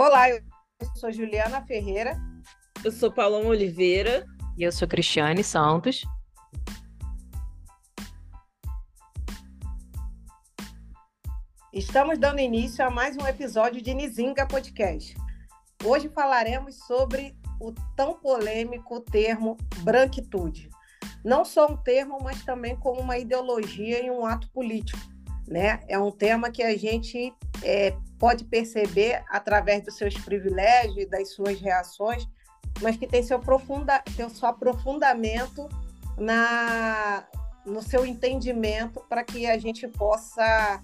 Olá, eu sou Juliana Ferreira. Eu sou Paloma Oliveira. E eu sou Cristiane Santos. Estamos dando início a mais um episódio de Nizinga Podcast. Hoje falaremos sobre o tão polêmico termo branquitude. Não só um termo, mas também como uma ideologia e um ato político. Né? É um tema que a gente é, pode perceber através dos seus privilégios das suas reações, mas que tem seu, profunda, tem seu aprofundamento na, no seu entendimento para que a gente possa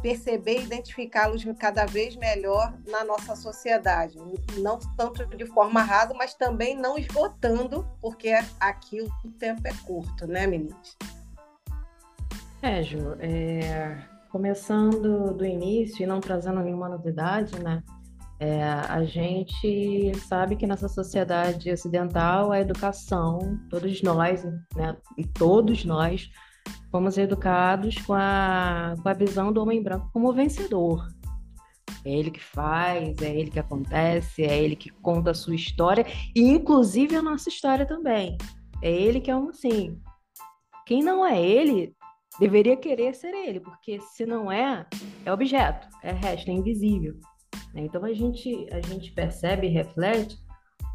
perceber e identificá-los cada vez melhor na nossa sociedade. Não tanto de forma rasa, mas também não esgotando, porque aqui o tempo é curto, né, meninas? Ju, é... começando do início e não trazendo nenhuma novidade, né? É, a gente sabe que nessa sociedade ocidental a educação, todos nós, né, e todos nós, fomos educados com a, com a visão do homem branco como vencedor. É ele que faz, é ele que acontece, é ele que conta a sua história, e inclusive a nossa história também. É ele que é um assim. Quem não é ele deveria querer ser ele, porque se não é, é objeto, é resto, é invisível. Né? Então a gente, a gente percebe e reflete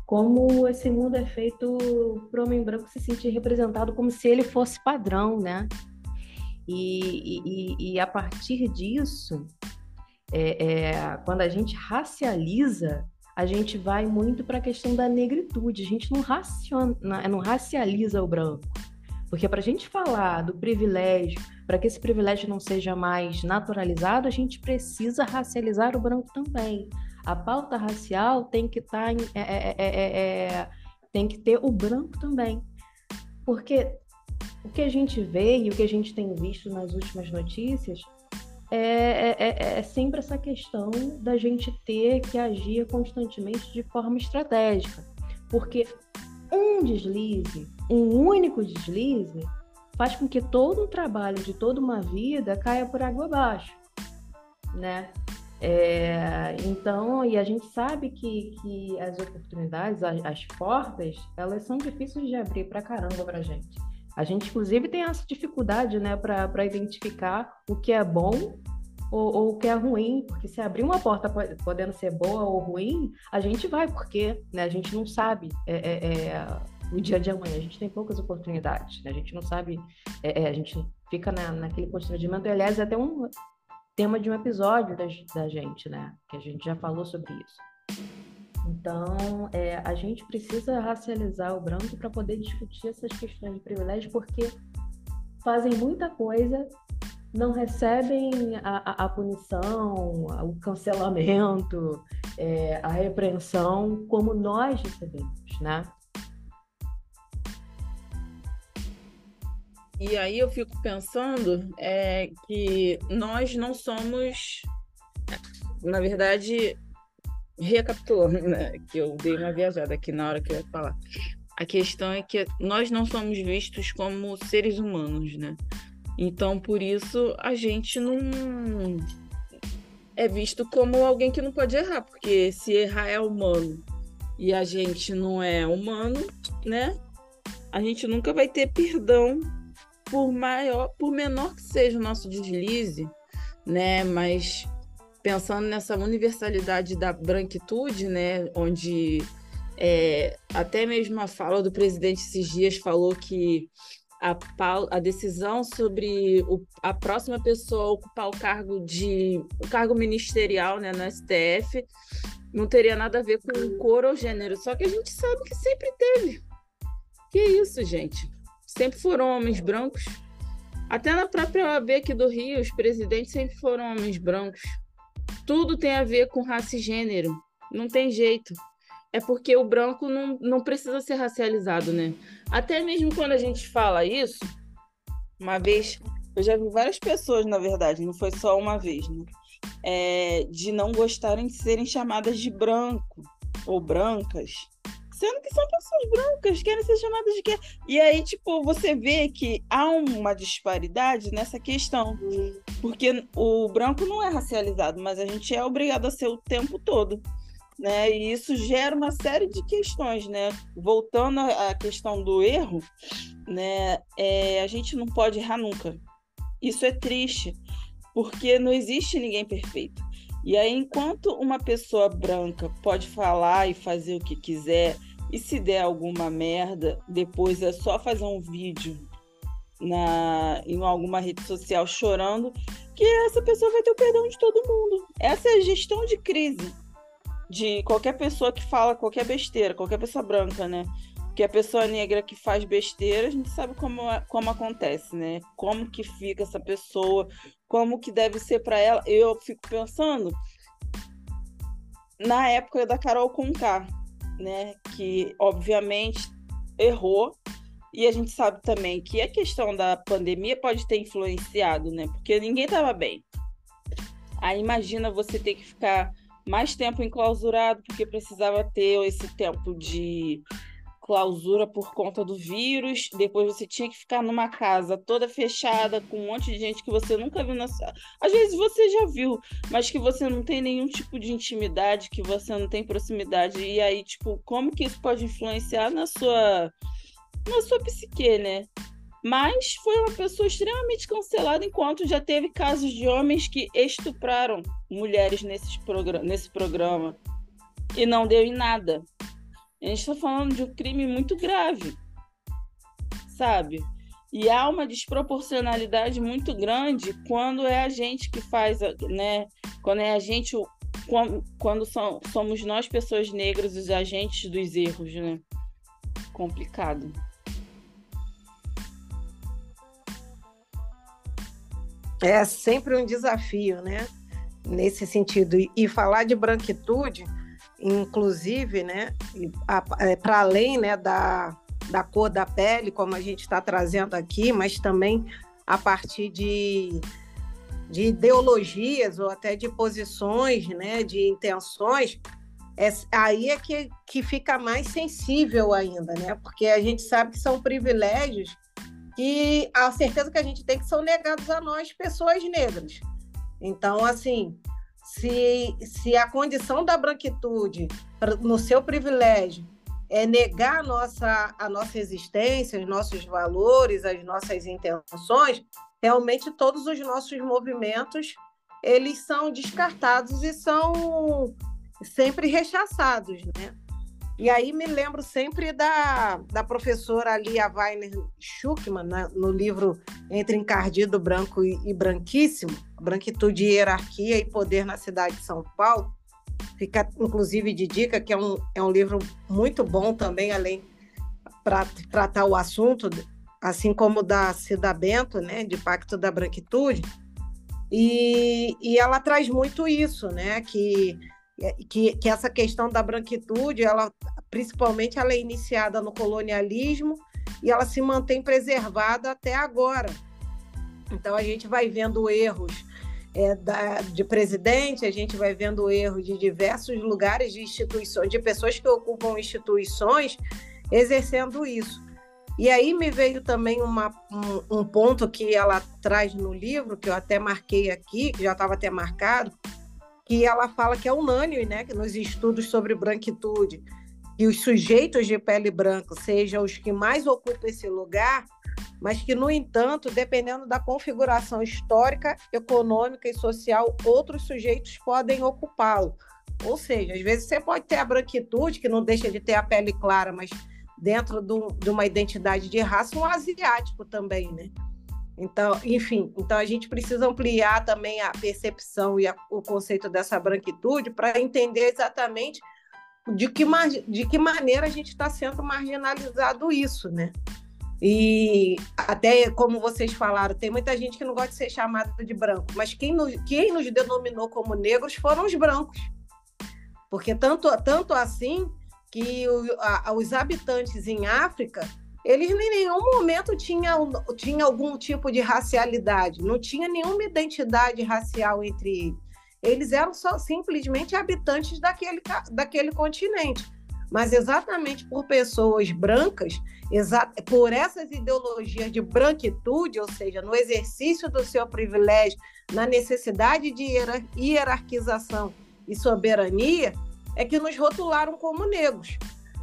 como esse mundo é feito para o homem branco se sentir representado como se ele fosse padrão, né? E, e, e a partir disso, é, é, quando a gente racializa, a gente vai muito para a questão da negritude. A gente não, raciona, não racializa o branco. Porque para a gente falar do privilégio, para que esse privilégio não seja mais naturalizado, a gente precisa racializar o branco também. A pauta racial tem que estar tá é é, é, é, é, tem que ter o branco também. Porque o que a gente vê e o que a gente tem visto nas últimas notícias é, é, sempre essa questão da gente ter que agir constantemente de forma estratégica. Porque um deslize, um único deslize, faz com que todo o trabalho de toda uma vida caia por água abaixo, né? É, então, e a gente sabe que, que as oportunidades, as, as portas, elas são difíceis de abrir para caramba para gente. A gente, inclusive, tem essa dificuldade, né, para identificar o que é bom ou, ou, o que é ruim, porque se abrir uma porta podendo ser boa ou ruim, a gente vai, porque né, a gente não sabe é, é, é, o dia de amanhã, a gente tem poucas oportunidades, né? a gente não sabe, é, é, a gente fica na, naquele constrangimento, aliás, é até um, tema de um episódio da, da gente, né? Que a gente já falou sobre isso. Então, é, a gente precisa racializar o branco para poder discutir essas questões de privilégio, porque fazem muita coisa, não recebem a, a, a punição, o cancelamento, é, a repreensão como nós recebemos, né? E aí eu fico pensando é, que nós não somos, na verdade, recapitulando, né, que eu dei uma viajada aqui na hora que eu ia falar. A questão é que nós não somos vistos como seres humanos, né? Então, por isso, a gente não é visto como alguém que não pode errar, porque se errar é humano e a gente não é humano, né? A gente nunca vai ter perdão por maior, por menor que seja o nosso deslize, né? Mas pensando nessa universalidade da branquitude, né? Onde é, até mesmo a fala do presidente esses dias falou que a, a decisão sobre o, a próxima pessoa ocupar o cargo de o cargo ministerial né, no STF não teria nada a ver com cor ou gênero, só que a gente sabe que sempre teve. Que isso, gente? Sempre foram homens brancos. Até na própria OAB aqui do Rio, os presidentes sempre foram homens brancos. Tudo tem a ver com raça e gênero. Não tem jeito. É porque o branco não, não precisa ser racializado, né? Até mesmo quando a gente fala isso, uma vez, eu já vi várias pessoas, na verdade, não foi só uma vez, né? É, de não gostarem de serem chamadas de branco ou brancas sendo que são pessoas brancas, querem ser chamadas de quê? E aí, tipo, você vê que há uma disparidade nessa questão. Porque o branco não é racializado, mas a gente é obrigado a ser o tempo todo. né? E isso gera uma série de questões, né? Voltando à questão do erro, né? É, a gente não pode errar nunca. Isso é triste, porque não existe ninguém perfeito. E aí, enquanto uma pessoa branca pode falar e fazer o que quiser, e se der alguma merda, depois é só fazer um vídeo na, em alguma rede social chorando, que essa pessoa vai ter o perdão de todo mundo. Essa é a gestão de crise de qualquer pessoa que fala qualquer besteira, qualquer pessoa branca, né? Porque a pessoa negra que faz besteira, a gente sabe como, como acontece, né? Como que fica essa pessoa, como que deve ser para ela. Eu fico pensando na época da Carol Conká, né? Que obviamente errou, e a gente sabe também que a questão da pandemia pode ter influenciado, né? Porque ninguém estava bem. Aí imagina você ter que ficar mais tempo enclausurado, porque precisava ter esse tempo de clausura por conta do vírus. Depois você tinha que ficar numa casa toda fechada, com um monte de gente que você nunca viu na sua. Às vezes você já viu, mas que você não tem nenhum tipo de intimidade, que você não tem proximidade. E aí, tipo, como que isso pode influenciar na sua na sua psique, né? Mas foi uma pessoa extremamente cancelada, enquanto já teve casos de homens que estupraram mulheres nesse, programa, nesse programa e não deu em nada. A gente está falando de um crime muito grave, sabe? E há uma desproporcionalidade muito grande quando é a gente que faz, né? Quando é a gente, quando somos nós, pessoas negras, os agentes dos erros, né? Complicado. É sempre um desafio, né? Nesse sentido. E falar de branquitude, inclusive, né? É, Para além né, da, da cor da pele, como a gente está trazendo aqui, mas também a partir de, de ideologias ou até de posições, né, de intenções, é, aí é que, que fica mais sensível ainda, né? Porque a gente sabe que são privilégios que a certeza que a gente tem que são negados a nós, pessoas negras. Então, assim, se, se a condição da branquitude, no seu privilégio, é negar a nossa, a nossa existência, os nossos valores, as nossas intenções, realmente todos os nossos movimentos eles são descartados e são sempre rechaçados, né? E aí me lembro sempre da, da professora Lia Weiner Schuckmann, né, no livro Entre Encardido, Branco e, e Branquíssimo, Branquitude, Hierarquia e Poder na Cidade de São Paulo. Fica, inclusive, de dica, que é um, é um livro muito bom também, além para tratar o assunto, assim como da Cida Bento, né, de Pacto da Branquitude. E, e ela traz muito isso, né, que que, que essa questão da branquitude, ela principalmente ela é iniciada no colonialismo e ela se mantém preservada até agora. Então a gente vai vendo erros é, da, de presidente, a gente vai vendo erros de diversos lugares de instituições, de pessoas que ocupam instituições exercendo isso. E aí me veio também uma, um, um ponto que ela traz no livro, que eu até marquei aqui, que já estava até marcado, que ela fala que é unânime, né, que nos estudos sobre branquitude, que os sujeitos de pele branca sejam os que mais ocupam esse lugar, mas que, no entanto, dependendo da configuração histórica, econômica e social, outros sujeitos podem ocupá-lo. Ou seja, às vezes você pode ter a branquitude, que não deixa de ter a pele clara, mas dentro de uma identidade de raça, um asiático também, né? Então, enfim, então a gente precisa ampliar também a percepção e a, o conceito dessa branquitude para entender exatamente de que, de que maneira a gente está sendo marginalizado isso, né? E até como vocês falaram, tem muita gente que não gosta de ser chamada de branco, mas quem nos, quem nos denominou como negros foram os brancos. Porque tanto, tanto assim que o, a, os habitantes em África eles em nenhum momento tinham, tinha algum tipo de racialidade, não tinha nenhuma identidade racial entre eles. Eles eram só simplesmente habitantes daquele, daquele continente. Mas exatamente por pessoas brancas, por essas ideologias de branquitude, ou seja, no exercício do seu privilégio, na necessidade de hierarquização e soberania, é que nos rotularam como negros.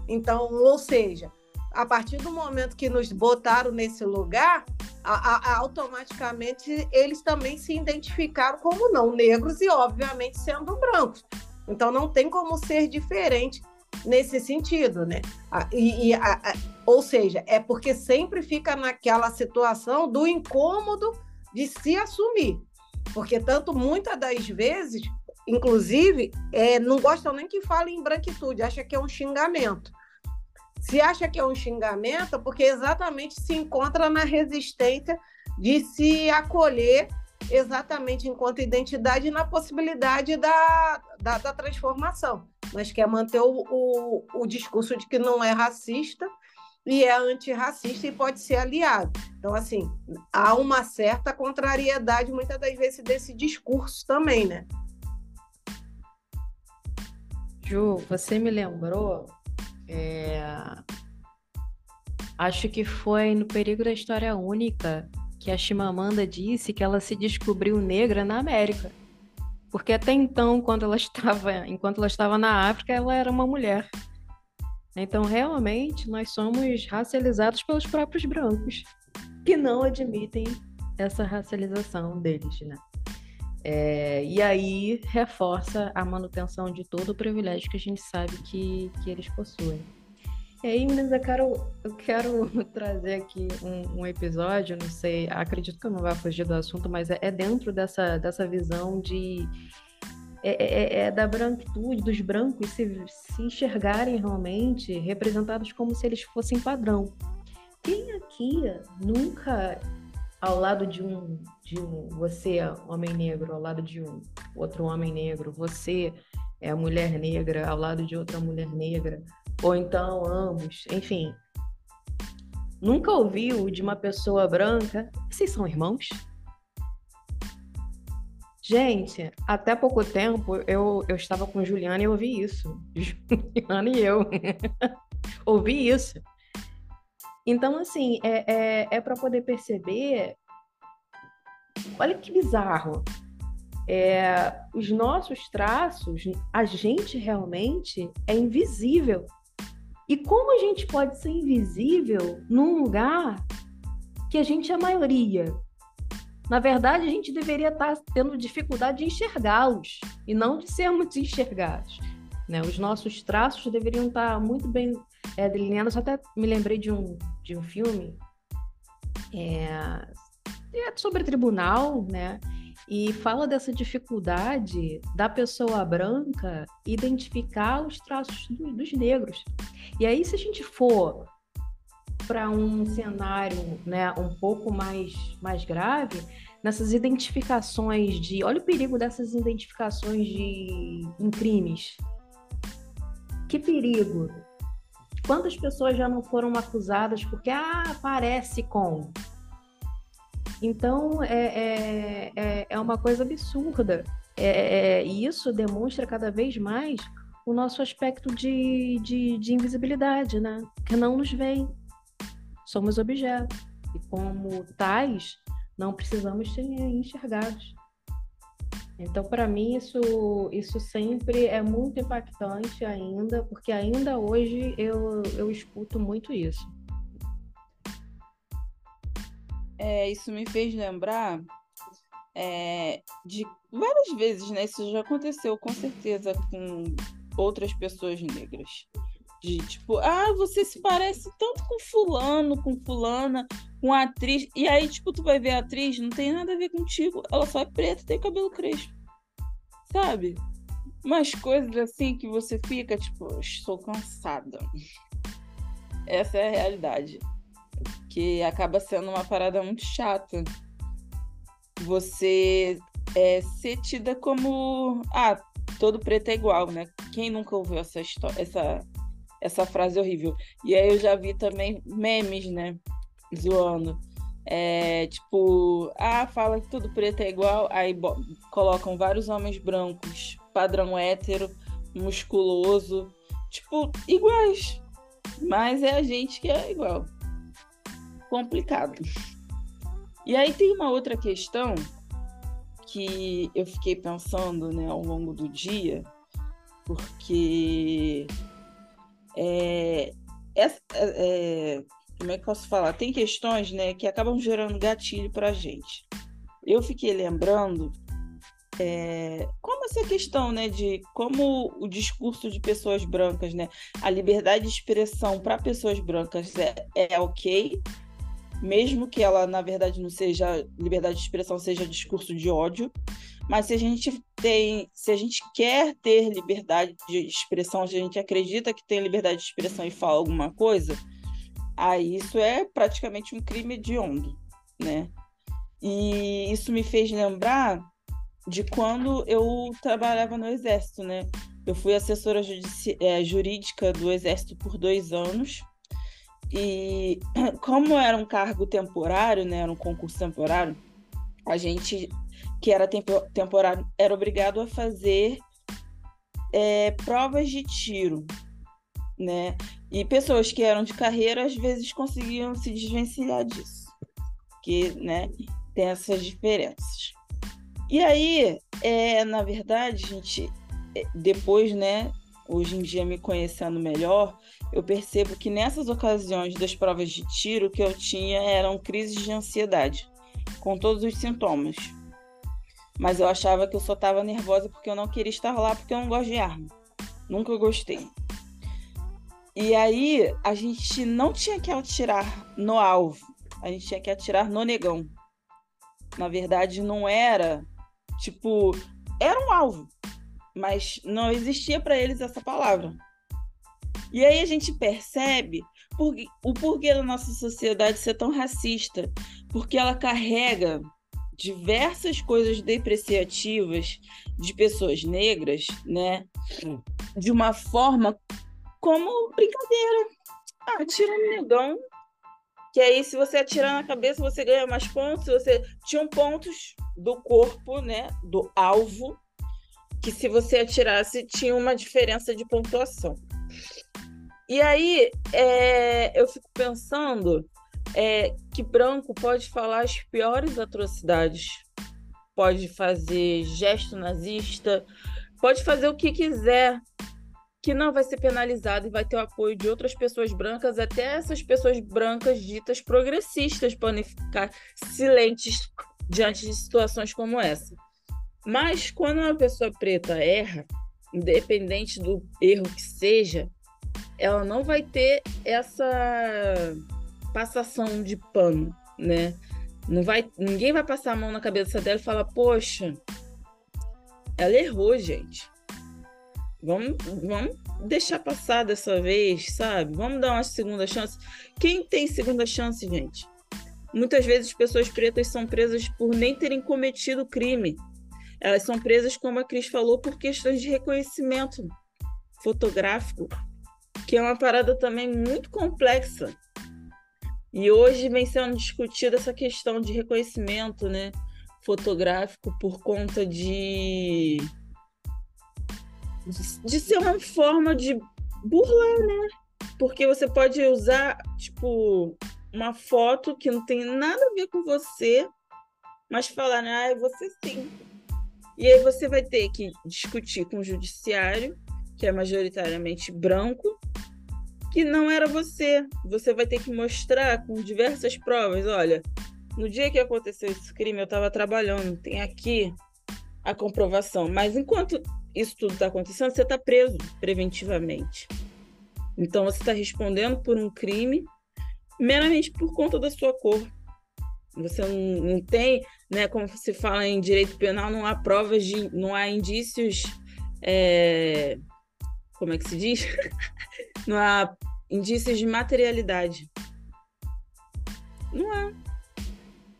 Então, ou seja, a partir do momento que nos botaram nesse lugar, a, a, automaticamente eles também se identificaram como não negros e, obviamente, sendo brancos. Então, não tem como ser diferente nesse sentido, né? E, e ou seja, é porque sempre fica naquela situação do incômodo de se assumir. Porque tanto muitas das vezes, inclusive, é, não gostam nem que fale em branquitude, acha que é um xingamento. Se acha que é um xingamento, porque exatamente se encontra na resistência de se acolher exatamente enquanto identidade na possibilidade da, da, da transformação. Mas quer manter o, o, o discurso de que não é racista e é antirracista e pode ser aliado. Então, assim, há uma certa contrariedade, muitas das vezes, desse discurso também, né? Ju, você me lembrou. É... Acho que foi no Perigo da História Única que a Chimamanda disse que ela se descobriu negra na América. Porque até então, quando ela estava, enquanto ela estava na África, ela era uma mulher. Então, realmente, nós somos racializados pelos próprios brancos, que não admitem essa racialização deles, né? É, e aí reforça a manutenção de todo o privilégio que a gente sabe que, que eles possuem. E aí, meninas, eu quero, eu quero trazer aqui um, um, episódio, não sei, acredito que eu não vou fugir do assunto, mas é, é dentro dessa, dessa visão de. É, é, é, é da branquitude, dos brancos se, se enxergarem realmente representados como se eles fossem padrão. Quem aqui nunca, ao lado de um, de um você, homem negro, ao lado de um outro homem negro, você é mulher negra, ao lado de outra mulher negra, ou então ambos, enfim. Nunca ouviu de uma pessoa branca, vocês são irmãos? Gente, até pouco tempo eu, eu estava com Juliana e ouvi isso. Juliana e eu. ouvi isso. Então, assim, é, é, é para poder perceber. Olha que bizarro. É, os nossos traços, a gente realmente é invisível e como a gente pode ser invisível num lugar que a gente é a maioria? Na verdade, a gente deveria estar tendo dificuldade de enxergá-los e não de sermos enxergados. Né? Os nossos traços deveriam estar muito bem é, delineados. Eu até me lembrei de um, de um filme é, é sobre tribunal, né? e fala dessa dificuldade da pessoa branca identificar os traços do, dos negros. E aí, se a gente for para um cenário né, um pouco mais, mais grave, nessas identificações de. Olha o perigo dessas identificações de, em crimes. Que perigo! Quantas pessoas já não foram acusadas porque, ah, parece com. Então, é, é, é, é uma coisa absurda. É, é, e isso demonstra cada vez mais o nosso aspecto de, de, de invisibilidade, né? Que não nos vem. Somos objetos. E como tais, não precisamos ser enxergados. Então, para mim, isso, isso sempre é muito impactante ainda, porque ainda hoje eu, eu escuto muito isso. é, isso me fez lembrar é, de várias vezes, né? Isso já aconteceu com certeza com outras pessoas negras. De tipo, ah, você se parece tanto com fulano, com fulana, com a atriz. E aí, tipo, tu vai ver a atriz, não tem nada a ver contigo. Ela só é preta tem cabelo crespo. Sabe? Umas coisas assim que você fica, tipo, estou cansada. Essa é a realidade que acaba sendo uma parada muito chata. Você é, ser tida como. Ah, todo preto é igual, né? Quem nunca ouviu essa, história, essa, essa frase horrível? E aí eu já vi também memes, né? Zoando. É, tipo, ah, fala que tudo preto é igual, aí colocam vários homens brancos, padrão hétero, musculoso, tipo, iguais. Mas é a gente que é igual complicado. E aí tem uma outra questão que eu fiquei pensando né, ao longo do dia, porque é, é, é, como é que posso falar? Tem questões né, que acabam gerando gatilho para a gente. Eu fiquei lembrando é, como essa questão né, de como o discurso de pessoas brancas, né, a liberdade de expressão para pessoas brancas é, é ok, mesmo que ela, na verdade, não seja liberdade de expressão, seja discurso de ódio. Mas se a gente tem, se a gente quer ter liberdade de expressão, se a gente acredita que tem liberdade de expressão e fala alguma coisa, aí isso é praticamente um crime hediondo, né? E isso me fez lembrar de quando eu trabalhava no Exército, né? Eu fui assessora é, jurídica do Exército por dois anos. E como era um cargo temporário, né? Era um concurso temporário, a gente que era tempo, temporário era obrigado a fazer é, provas de tiro, né? E pessoas que eram de carreira às vezes conseguiam se desvencilhar disso, que, né? Tem essas diferenças. E aí, é, na verdade, gente, é, depois, né? Hoje em dia, me conhecendo melhor, eu percebo que nessas ocasiões das provas de tiro que eu tinha eram crises de ansiedade, com todos os sintomas mas eu achava que eu só estava nervosa porque eu não queria estar lá, porque eu não gosto de arma. Nunca gostei. E aí, a gente não tinha que atirar no alvo, a gente tinha que atirar no negão. Na verdade, não era tipo, era um alvo, mas não existia para eles essa palavra. E aí a gente percebe por, o porquê da nossa sociedade ser tão racista, porque ela carrega diversas coisas depreciativas de pessoas negras, né? De uma forma como brincadeira. Ah, tira um negão. Que aí, se você atirar na cabeça, você ganha mais pontos. Você tinha pontos do corpo, né? Do alvo. Que se você atirasse, tinha uma diferença de pontuação. E aí, é, eu fico pensando é, que branco pode falar as piores atrocidades, pode fazer gesto nazista, pode fazer o que quiser, que não vai ser penalizado e vai ter o apoio de outras pessoas brancas, até essas pessoas brancas ditas progressistas podem ficar silentes diante de situações como essa. Mas quando uma pessoa preta erra, independente do erro que seja, ela não vai ter essa passação de pano, né? Não vai, ninguém vai passar a mão na cabeça dela e falar, poxa, ela errou, gente. Vamos, vamos deixar passar dessa vez, sabe? Vamos dar uma segunda chance. Quem tem segunda chance, gente? Muitas vezes pessoas pretas são presas por nem terem cometido crime. Elas são presas, como a Cris falou, por questões de reconhecimento fotográfico, que é uma parada também muito complexa. E hoje vem sendo discutida essa questão de reconhecimento né, fotográfico por conta de, de ser uma forma de burlar, né? Porque você pode usar, tipo, uma foto que não tem nada a ver com você, mas falar, ah, você sim. E aí você vai ter que discutir com o judiciário, que é majoritariamente branco, que não era você. Você vai ter que mostrar com diversas provas. Olha, no dia que aconteceu esse crime, eu estava trabalhando, tem aqui a comprovação. Mas enquanto isso tudo está acontecendo, você está preso preventivamente. Então você está respondendo por um crime meramente por conta da sua cor. Você não, não tem, né, como se fala em direito penal, não há provas de, não há indícios, é, como é que se diz? não há indícios de materialidade. Não há.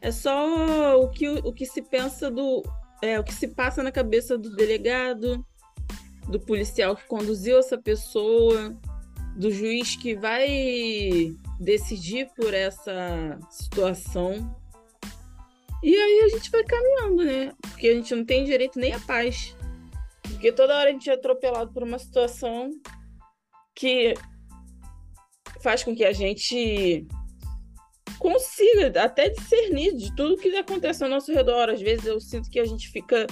É só o que, o que se pensa do. É, o que se passa na cabeça do delegado, do policial que conduziu essa pessoa, do juiz que vai decidir por essa situação. E aí a gente vai caminhando, né? Porque a gente não tem direito nem à paz. Porque toda hora a gente é atropelado por uma situação que faz com que a gente consiga até discernir de tudo que acontece ao nosso redor. Às vezes eu sinto que a gente fica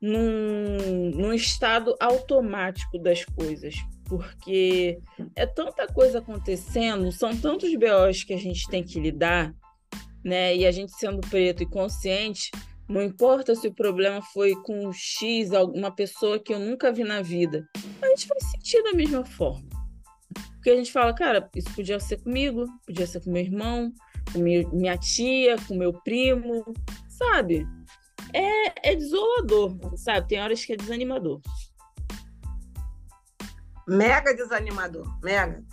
num, num estado automático das coisas, porque é tanta coisa acontecendo, são tantos BOs que a gente tem que lidar, né? E a gente sendo preto e consciente, não importa se o problema foi com X, alguma pessoa que eu nunca vi na vida, a gente vai sentir da mesma forma. Porque a gente fala, cara, isso podia ser comigo, podia ser com meu irmão, com minha tia, com meu primo, sabe? É, é desolador, sabe? Tem horas que é desanimador. Mega desanimador, mega.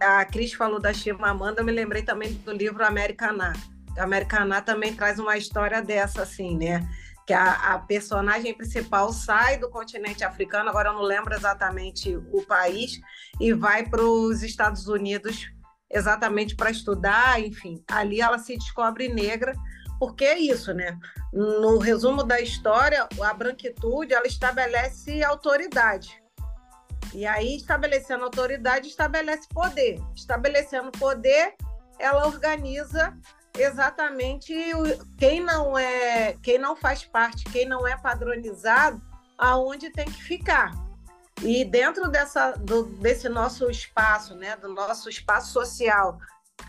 A Cris falou da Chimamanda, eu me lembrei também do livro Americaná. Americaná também traz uma história dessa, assim, né? Que a, a personagem principal sai do continente africano, agora eu não lembro exatamente o país, e vai para os Estados Unidos exatamente para estudar, enfim. Ali ela se descobre negra, porque é isso, né? No resumo da história, a branquitude ela estabelece autoridade. E aí, estabelecendo autoridade, estabelece poder. Estabelecendo poder, ela organiza exatamente quem não é, quem não faz parte, quem não é padronizado, aonde tem que ficar. E dentro dessa, do, desse nosso espaço, né, do nosso espaço social,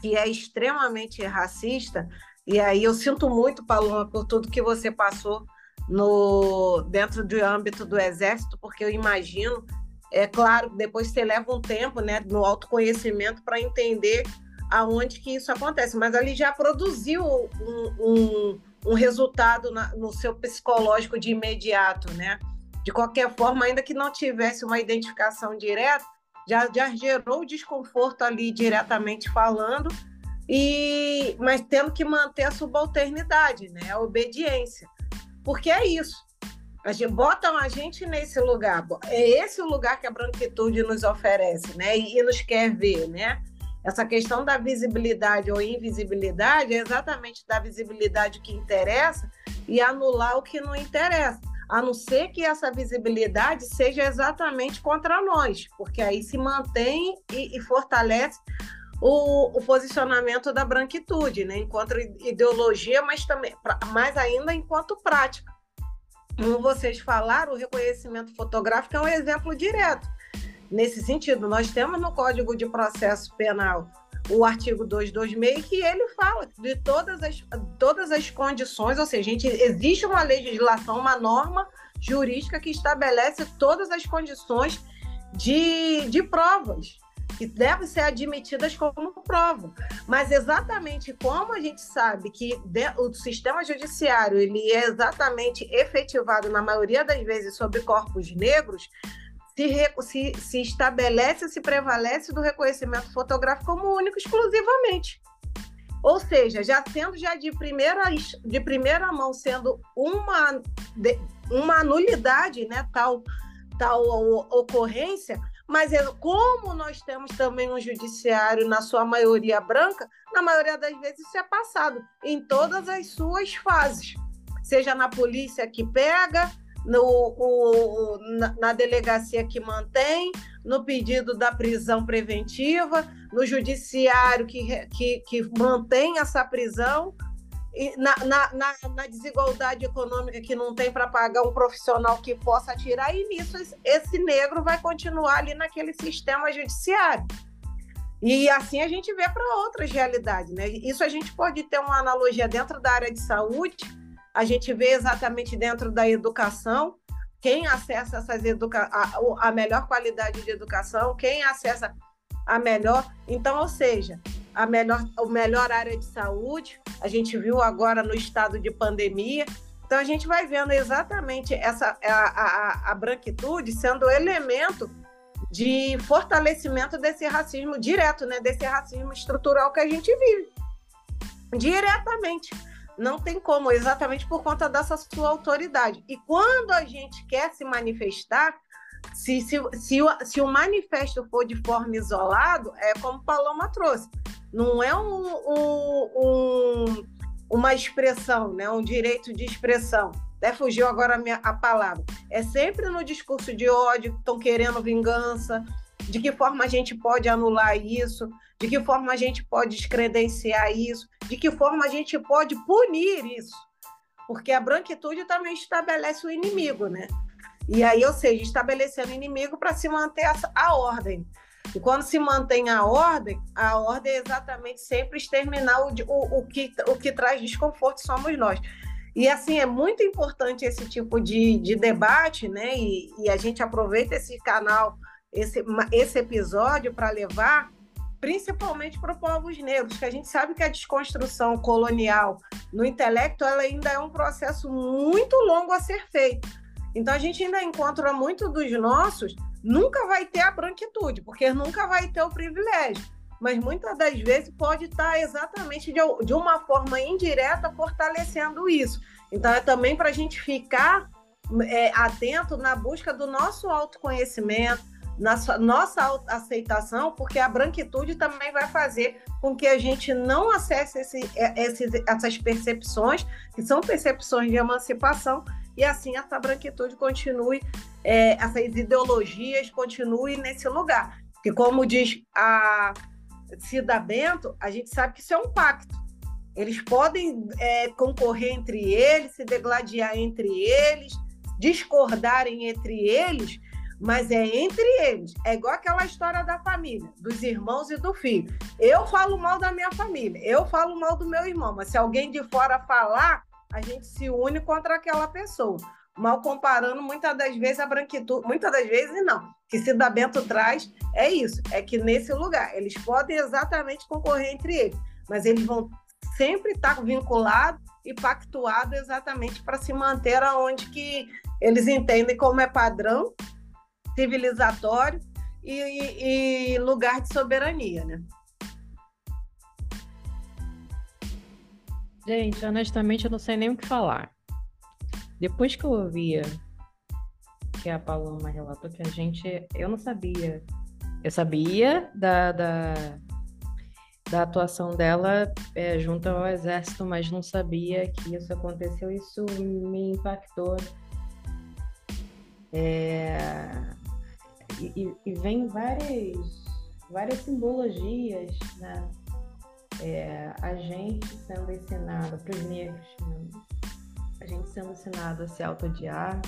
que é extremamente racista, e aí eu sinto muito, Paloma, por tudo que você passou no dentro do âmbito do Exército, porque eu imagino, é claro, depois você leva um tempo né, no autoconhecimento para entender aonde que isso acontece, mas ali já produziu um, um, um resultado na, no seu psicológico de imediato, né? de qualquer forma, ainda que não tivesse uma identificação direta, já, já gerou desconforto ali diretamente falando, e mas tendo que manter a subalternidade, né? a obediência. Porque é isso. A gente, botam a gente nesse lugar. É esse o lugar que a branquitude nos oferece, né? E, e nos quer ver, né? Essa questão da visibilidade ou invisibilidade é exatamente da visibilidade que interessa e anular o que não interessa a não ser que essa visibilidade seja exatamente contra nós, porque aí se mantém e, e fortalece o, o, posicionamento da branquitude, né? enquanto ideologia, mas também, mais ainda enquanto prática. Como vocês falaram, o reconhecimento fotográfico é um exemplo direto. Nesse sentido, nós temos no Código de Processo Penal o artigo 226, que ele fala de todas as, todas as condições, ou seja, gente, existe uma legislação, uma norma jurídica que estabelece todas as condições de, de provas que devem ser admitidas como prova. Mas exatamente como a gente sabe que o sistema judiciário ele é exatamente efetivado na maioria das vezes sobre corpos negros, se, se, se estabelece, se prevalece do reconhecimento fotográfico como único exclusivamente. Ou seja, já sendo já de primeira, de primeira mão, sendo uma, uma nulidade, né, tal, tal ocorrência, mas é, como nós temos também um judiciário, na sua maioria branca, na maioria das vezes isso é passado em todas as suas fases. Seja na polícia que pega, no, o, na, na, delegacia que mantém, no pedido da prisão preventiva, no judiciário que, que, que mantém essa prisão, na, na, na, na desigualdade econômica que não tem para pagar um profissional que possa tirar, e nisso esse negro vai continuar ali naquele sistema judiciário. E assim a gente vê para outras realidades. Né? Isso a gente pode ter uma analogia dentro da área de saúde, a gente vê exatamente dentro da educação quem acessa essas educa a, a melhor qualidade de educação, quem acessa a melhor. Então, ou seja, a melhor, a melhor área de saúde, a gente viu agora no estado de pandemia. Então, a gente vai vendo exatamente essa a, a, a branquitude sendo elemento de fortalecimento desse racismo direto, né? desse racismo estrutural que a gente vive. Diretamente. Não tem como, exatamente por conta dessa sua autoridade. E quando a gente quer se manifestar, se, se, se, o, se o manifesto for de forma isolado, é como Paloma trouxe. Não é um, um, um, uma expressão, né? um direito de expressão. Até fugiu agora a, minha, a palavra. É sempre no discurso de ódio, estão querendo vingança, de que forma a gente pode anular isso, de que forma a gente pode descredenciar isso, de que forma a gente pode punir isso. porque a branquitude também estabelece o inimigo, né? E aí, ou seja, estabelecendo inimigo para se manter a, a, ordem. E quando se mantém a ordem, a ordem é exatamente sempre exterminar o, o, o, que, o que traz desconforto somos nós. E assim, é muito importante esse tipo de, de debate, né? E, e a gente aproveita esse canal, esse, esse episódio para levar principalmente para os povos negros, que a gente sabe que a desconstrução colonial no intelecto ela ainda é um processo muito longo a ser feito. Então a gente ainda encontra muito dos nossos, nunca vai ter a branquitude, porque nunca vai ter o privilégio. Mas muitas das vezes pode estar exatamente de, de uma forma indireta fortalecendo isso. Então é também para a gente ficar é, atento na busca do nosso autoconhecimento, na nossa aceitação, porque a branquitude também vai fazer com que a gente não acesse esse, é, esses, essas percepções, que são percepções de emancipação, e assim essa branquitude continue, é, essas ideologias continuem nesse lugar. Que, como diz a Cida Bento, a gente sabe que isso é um pacto. Eles podem é, concorrer entre eles, se degladiar entre eles, discordarem entre eles, mas é entre eles. É igual aquela história da família, dos irmãos e do filho. Eu falo mal da minha família, eu falo mal do meu irmão, mas se alguém de fora falar, a gente se une contra aquela pessoa. Mal comparando, muitas das vezes a branquitude, muitas das vezes não. Que se da Bento traz é isso, é que nesse lugar eles podem exatamente concorrer entre eles, mas eles vão sempre estar vinculados e pactuados exatamente para se manter aonde que eles entendem como é padrão civilizatório e, e, e lugar de soberania, né? Gente, honestamente, eu não sei nem o que falar. Depois que eu ouvia que a Paloma relatou que a gente. Eu não sabia. Eu sabia da, da, da atuação dela é, junto ao exército, mas não sabia que isso aconteceu. Isso me impactou. É, e, e, vem várias, várias simbologias, né? É, a gente sendo ensinado, para os negros, né? a gente sendo ensinado a se autodiar,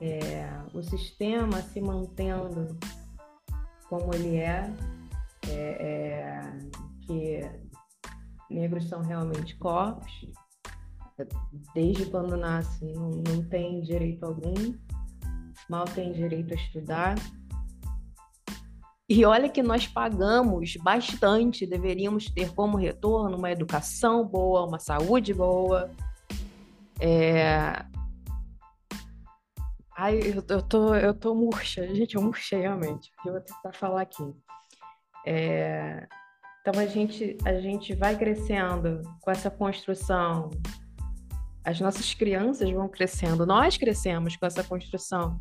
é, o sistema se mantendo como ele é, é, é que negros são realmente corpos, desde quando nasce não, não tem direito algum, mal tem direito a estudar. E olha que nós pagamos bastante, deveríamos ter como retorno uma educação boa, uma saúde boa. É... Ai, eu, eu, tô, eu tô murcha, gente, eu murchei realmente, eu vou tentar falar aqui. É... Então a gente, a gente vai crescendo com essa construção. As nossas crianças vão crescendo, nós crescemos com essa construção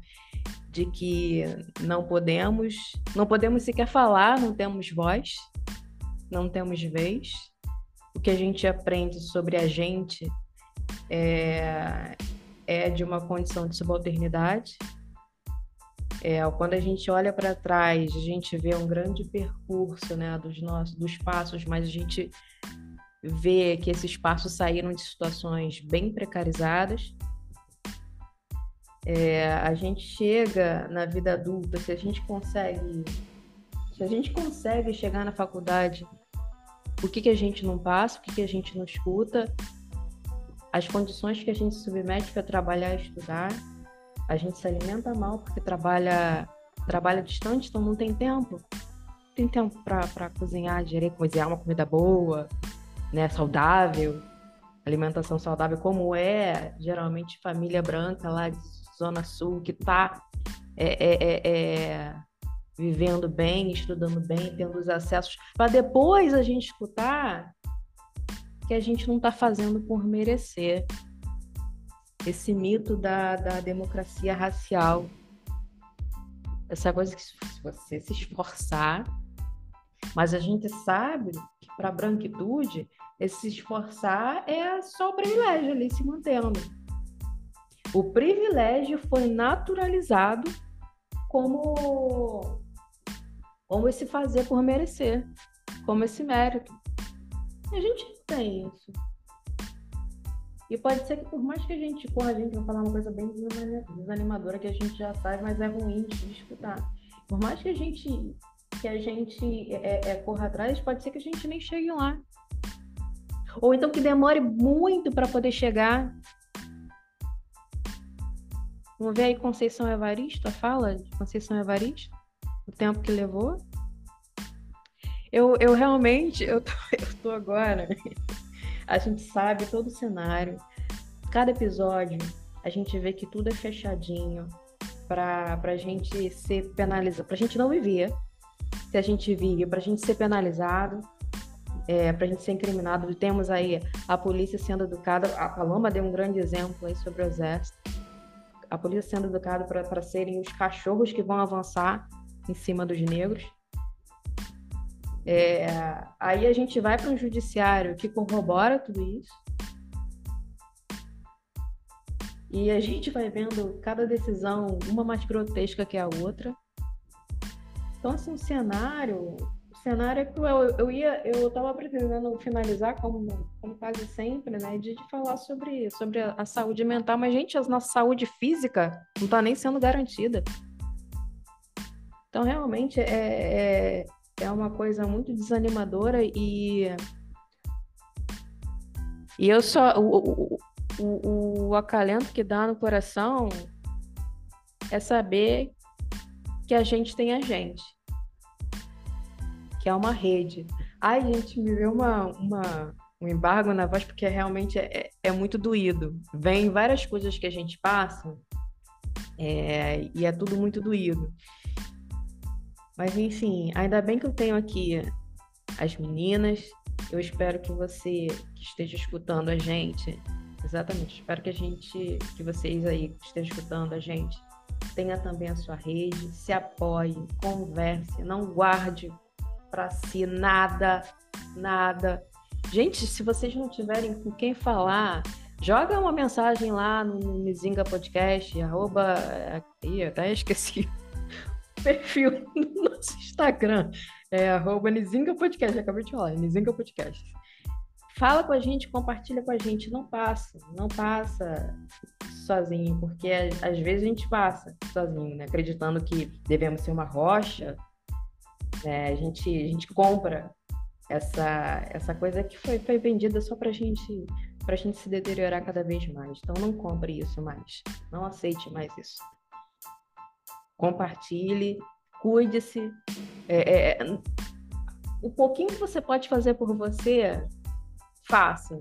de que não podemos, não podemos sequer falar, não temos voz, não temos vez. O que a gente aprende sobre a gente é, é de uma condição de subalternidade. É, quando a gente olha para trás, a gente vê um grande percurso né, dos nossos dos passos, mas a gente vê que esses passos saíram de situações bem precarizadas. É, a gente chega na vida adulta, se a gente consegue, se a gente consegue chegar na faculdade, o que, que a gente não passa, o que, que a gente não escuta, as condições que a gente submete para trabalhar e estudar, a gente se alimenta mal porque trabalha trabalha distante, então não tem tempo. Não tem tempo para cozinhar direito, cozinhar uma comida boa, né, saudável, alimentação saudável, como é geralmente família branca lá de Zona Sul, que está é, é, é, é, vivendo bem, estudando bem, tendo os acessos, para depois a gente escutar que a gente não está fazendo por merecer. Esse mito da, da democracia racial. Essa coisa que se você se esforçar, mas a gente sabe para a branquitude esse se esforçar é só o privilégio ali se mantendo. O privilégio foi naturalizado como, como esse fazer por merecer, como esse mérito. A gente tem isso. E pode ser que por mais que a gente corra, a gente vai falar uma coisa bem desanimadora que a gente já sabe, mas é ruim de escutar. Por mais que a gente que a gente é, é, corra atrás, pode ser que a gente nem chegue lá. Ou então que demore muito para poder chegar. Vamos ver aí Conceição Evaristo, a fala de Conceição Evaristo, o tempo que levou. Eu, eu realmente, eu tô, eu tô agora. A gente sabe todo o cenário. Cada episódio, a gente vê que tudo é fechadinho para a gente ser penalizado, para a gente não viver. Se a gente vive, para a gente ser penalizado, é, para a gente ser incriminado. Temos aí a polícia sendo educada. A Paloma deu um grande exemplo aí sobre o exército. A polícia sendo educada para serem os cachorros que vão avançar em cima dos negros. É, aí a gente vai para um judiciário que corrobora tudo isso. E a gente vai vendo cada decisão, uma mais grotesca que a outra. Então, assim, o cenário, o cenário é cruel. Eu, eu ia, eu estava pretendendo finalizar, como, como quase sempre, né, de, de falar sobre, sobre a, saúde mental, mas, gente, a nossa saúde física não está nem sendo garantida. Então, realmente, é, é, é uma coisa muito desanimadora e e eu só o, o, o, acalento que dá no coração é saber que a gente tem a gente, que é uma rede. Ai, gente, me deu uma, uma, um embargo na voz porque realmente é, é muito doído. Vem várias coisas que a gente passa é, e é tudo muito doído. Mas enfim, ainda bem que eu tenho aqui as meninas. Eu espero que você que esteja escutando a gente, exatamente, espero que a gente, que vocês aí que estejam escutando a gente, tenha também a sua rede, se apoie, converse, não guarde para si nada, nada. Gente, se vocês não tiverem com quem falar, joga uma mensagem lá no Mizinga Podcast, arroba, aqui, até esqueci perfil no nosso Instagram. É arroba Nizinga Podcast. Acabei de falar, Nizinga Podcast. Fala com a gente, compartilha com a gente. Não passa, não passa sozinho, porque às vezes a gente passa sozinho, né? Acreditando que devemos ser uma rocha. Né? A, gente, a gente compra essa, essa coisa que foi, foi vendida só pra gente pra gente se deteriorar cada vez mais. Então não compre isso mais. Não aceite mais isso compartilhe, cuide-se. É, é, o pouquinho que você pode fazer por você, faça.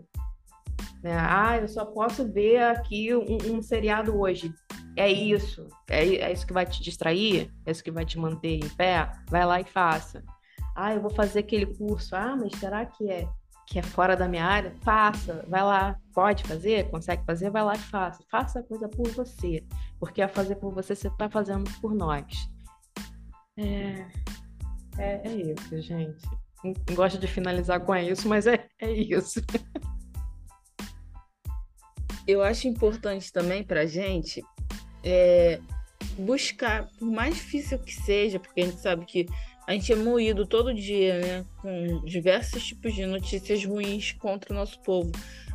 Né? Ah, eu só posso ver aqui um, um seriado hoje. É isso. É, é, isso que vai te distrair? É isso que vai te manter em pé? Vai lá e faça. Ah, eu vou fazer aquele curso. Ah, mas será que é que é fora da minha área, faça, vai lá, pode fazer, consegue fazer, vai lá e faça. Faça a coisa por você, porque a fazer por você você está fazendo por nós. É, é, é, isso, gente. Não gosto de finalizar com isso, mas é, é isso. Eu acho importante também para gente é, buscar, por mais difícil que seja, porque a gente sabe que a gente é moído todo dia, né? Com diversos tipos de notícias ruins contra o nosso povo.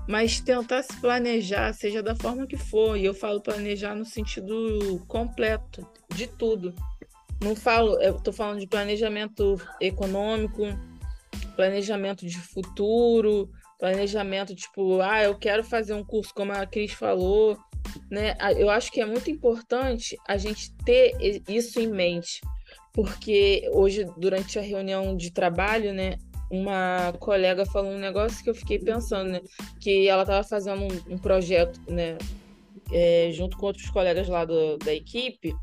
Mas tentar se planejar, seja da forma que for, e eu falo planejar no sentido completo, de tudo. Não falo, eu tô falando de planejamento econômico, planejamento de futuro, planejamento tipo, ah, eu quero fazer um curso, como a Cris falou, né? Eu acho que é muito importante a gente ter isso em mente porque hoje, durante a reunião de trabalho, né, uma colega falou um negócio que eu fiquei pensando, né, que ela estava fazendo um, um, projeto, né, é, junto com outros colegas lá do, da equipe,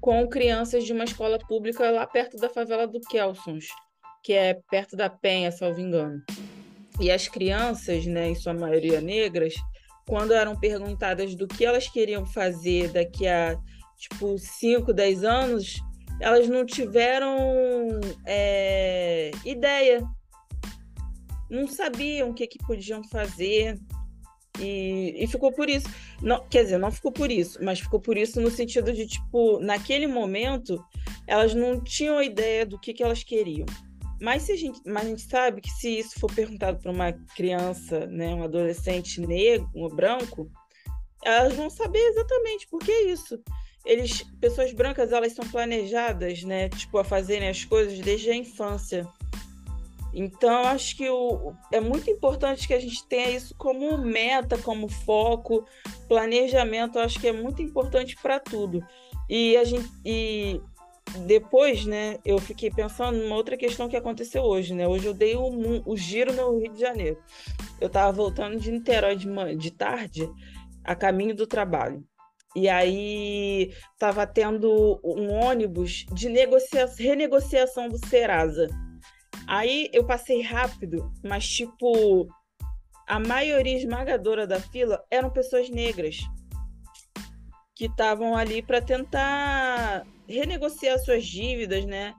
com crianças de uma escola pública lá perto da favela do Kelsons, que é perto da Penha, salvo engano. E as crianças, né, em sua maioria negras, quando eram perguntadas do que elas queriam fazer daqui a tipo 5, 10 anos, elas não tiveram é, ideia, não sabiam o que, que podiam fazer. E, e ficou por isso. Não, quer dizer, não ficou por isso, mas ficou por isso no sentido de, tipo, naquele momento, elas não tinham ideia do que, que elas queriam. Mas, se a gente, mas a gente sabe que se isso for perguntado para uma criança, né, um adolescente negro, um branco, elas vão saber exatamente por que isso. Eles, pessoas brancas, elas são planejadas, né, tipo, a fazerem as coisas desde a infância. Então, acho que o, é muito importante que a gente tenha isso como meta, como foco, planejamento. Acho que é muito importante para tudo. E a gente e depois, né, eu fiquei pensando numa outra questão que aconteceu hoje, né? Hoje eu dei o, giro no Rio de Janeiro. Eu estava voltando de Niterói de, de tarde, a caminho do trabalho. E aí estava tendo um ônibus de negocia renegociação do Serasa. Aí eu passei rápido, mas tipo, a maioria esmagadora da fila eram pessoas negras que estavam ali para tentar renegociar suas dívidas, né?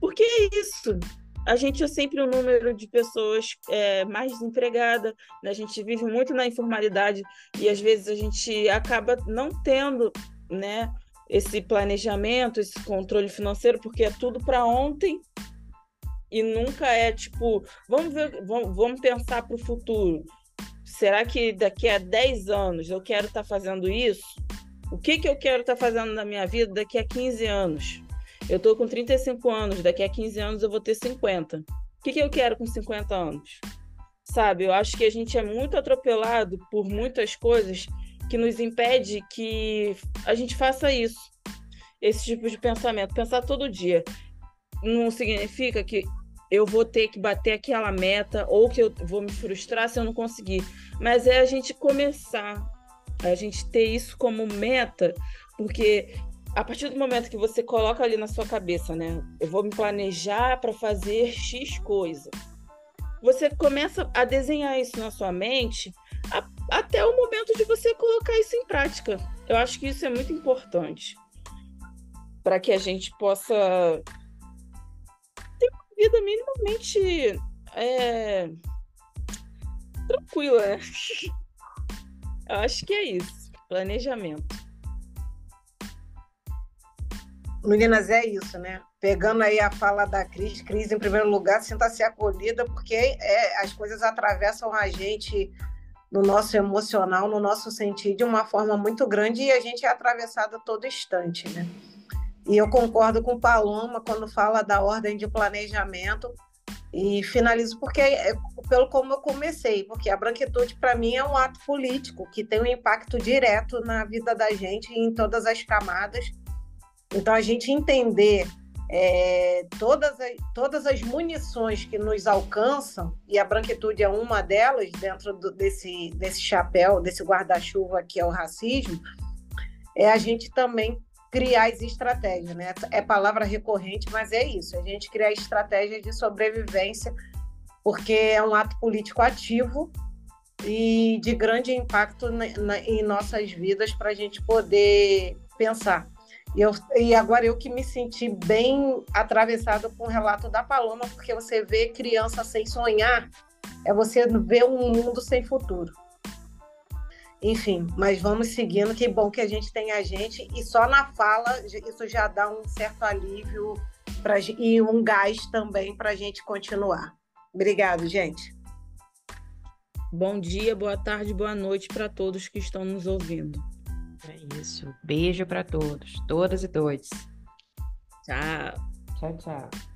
Porque é isso. A gente é sempre um número de pessoas é, mais desempregada, né? a gente vive muito na informalidade e às vezes a gente acaba não tendo, né, esse planejamento, esse controle financeiro, porque é tudo para ontem e nunca é tipo, vamos ver, vamos, vamos pensar para o futuro. Será que daqui a 10 anos eu quero estar tá fazendo isso? O que, que eu quero estar tá fazendo na minha vida daqui a 15 anos? Eu estou com 35 anos, daqui a 15 anos eu vou ter 50. O que, que eu quero com 50 anos? Sabe, eu acho que a gente é muito atropelado por muitas coisas que nos impede que a gente faça isso. Esse tipo de pensamento. Pensar todo dia. Não significa que eu vou ter que bater aquela meta ou que eu vou me frustrar se eu não conseguir. Mas é a gente começar a gente ter isso como meta, porque a partir do momento que você coloca ali na sua cabeça, né, eu vou me planejar para fazer X coisa, você começa a desenhar isso na sua mente a, até o momento de você colocar isso em prática. Eu acho que isso é muito importante para que a gente possa ter uma vida minimamente é, tranquila, né? Eu acho que é isso. Planejamento. Meninas, é isso, né? Pegando aí a fala da Cris, Cris, em primeiro lugar, sinta-se acolhida, porque é, as coisas atravessam a gente no nosso emocional, no nosso sentido, de uma forma muito grande e a gente é atravessado todo instante, né? E eu concordo com Paloma quando fala da ordem de planejamento, e finalizo porque é pelo como eu comecei, porque a branquitude para mim é um ato político que tem um impacto direto na vida da gente em todas as camadas. Então a gente entender é, todas, as, todas as munições que nos alcançam, e a branquitude é uma delas, dentro do, desse, desse chapéu, desse guarda-chuva que é o racismo, é a gente também criar as estratégias, né? É palavra recorrente, mas é isso. A gente criar estratégias de sobrevivência, porque é um ato político ativo e de grande impacto na, na, em nossas vidas para a gente poder pensar. E, eu, e agora eu que me senti bem atravessada com o relato da Paloma, porque você vê criança sem sonhar, é você ver um mundo sem futuro. Enfim, mas vamos seguindo, que bom que a gente tem a gente, e só na fala isso já dá um certo alívio pra, e um gás também para a gente continuar. Obrigado, gente. Bom dia, boa tarde, boa noite para todos que estão nos ouvindo. É isso. Beijo para todos, todas e todos. Tchau. Tchau, tchau.